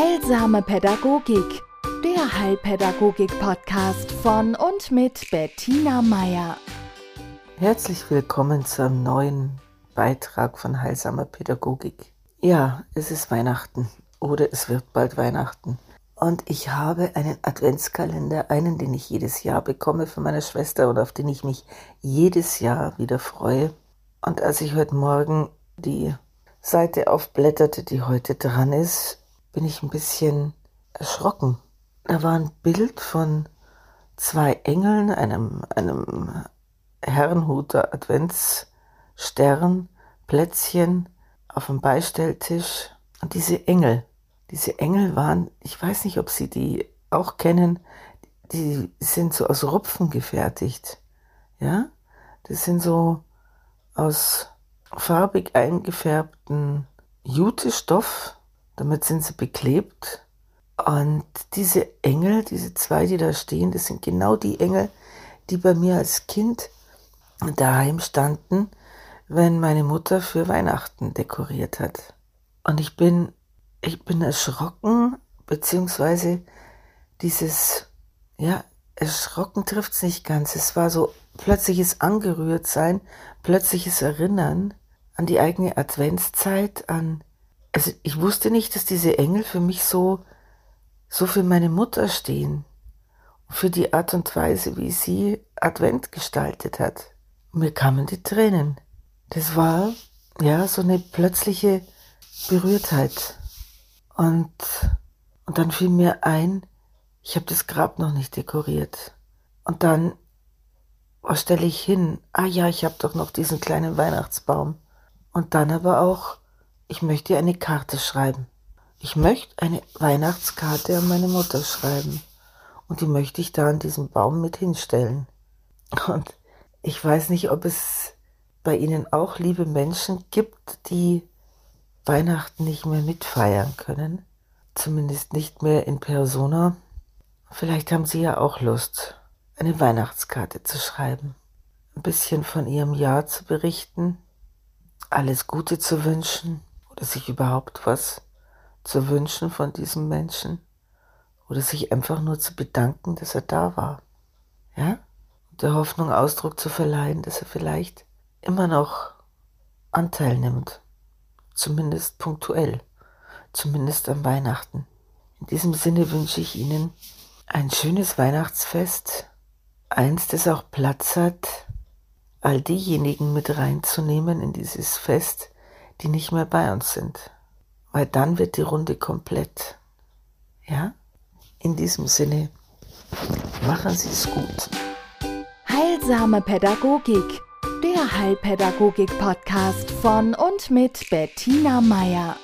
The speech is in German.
Heilsame Pädagogik, der Heilpädagogik-Podcast von und mit Bettina Meier. Herzlich willkommen zu einem neuen Beitrag von Heilsamer Pädagogik. Ja, es ist Weihnachten oder es wird bald Weihnachten. Und ich habe einen Adventskalender, einen, den ich jedes Jahr bekomme von meiner Schwester und auf den ich mich jedes Jahr wieder freue. Und als ich heute Morgen die Seite aufblätterte, die heute dran ist, bin ich ein bisschen erschrocken. Da war ein Bild von zwei Engeln, einem, einem Herrenhuter Adventsstern, Plätzchen auf dem Beistelltisch. Und diese Engel, diese Engel waren, ich weiß nicht, ob Sie die auch kennen, die sind so aus Rupfen gefertigt. Ja, das sind so aus farbig eingefärbten Jutestoff damit sind sie beklebt. Und diese Engel, diese zwei, die da stehen, das sind genau die Engel, die bei mir als Kind daheim standen, wenn meine Mutter für Weihnachten dekoriert hat. Und ich bin, ich bin erschrocken, beziehungsweise dieses, ja, erschrocken trifft es nicht ganz. Es war so plötzliches Angerührtsein, plötzliches Erinnern an die eigene Adventszeit, an also ich wusste nicht, dass diese Engel für mich so, so für meine Mutter stehen. für die Art und Weise, wie sie Advent gestaltet hat. Mir kamen die Tränen. Das war, ja, so eine plötzliche Berührtheit. Und, und dann fiel mir ein, ich habe das Grab noch nicht dekoriert. Und dann, was stelle ich hin? Ah ja, ich habe doch noch diesen kleinen Weihnachtsbaum. Und dann aber auch, ich möchte eine Karte schreiben. Ich möchte eine Weihnachtskarte an meine Mutter schreiben. Und die möchte ich da an diesem Baum mit hinstellen. Und ich weiß nicht, ob es bei Ihnen auch liebe Menschen gibt, die Weihnachten nicht mehr mitfeiern können. Zumindest nicht mehr in Persona. Vielleicht haben Sie ja auch Lust, eine Weihnachtskarte zu schreiben. Ein bisschen von Ihrem Jahr zu berichten. Alles Gute zu wünschen sich überhaupt was zu wünschen von diesem Menschen oder sich einfach nur zu bedanken, dass er da war. Ja? Und der Hoffnung Ausdruck zu verleihen, dass er vielleicht immer noch Anteil nimmt, zumindest punktuell, zumindest am Weihnachten. In diesem Sinne wünsche ich Ihnen ein schönes Weihnachtsfest, eins, das auch Platz hat, all diejenigen mit reinzunehmen in dieses Fest, die nicht mehr bei uns sind. Weil dann wird die Runde komplett. Ja? In diesem Sinne, machen Sie es gut. Heilsame Pädagogik, der Heilpädagogik-Podcast von und mit Bettina Meier.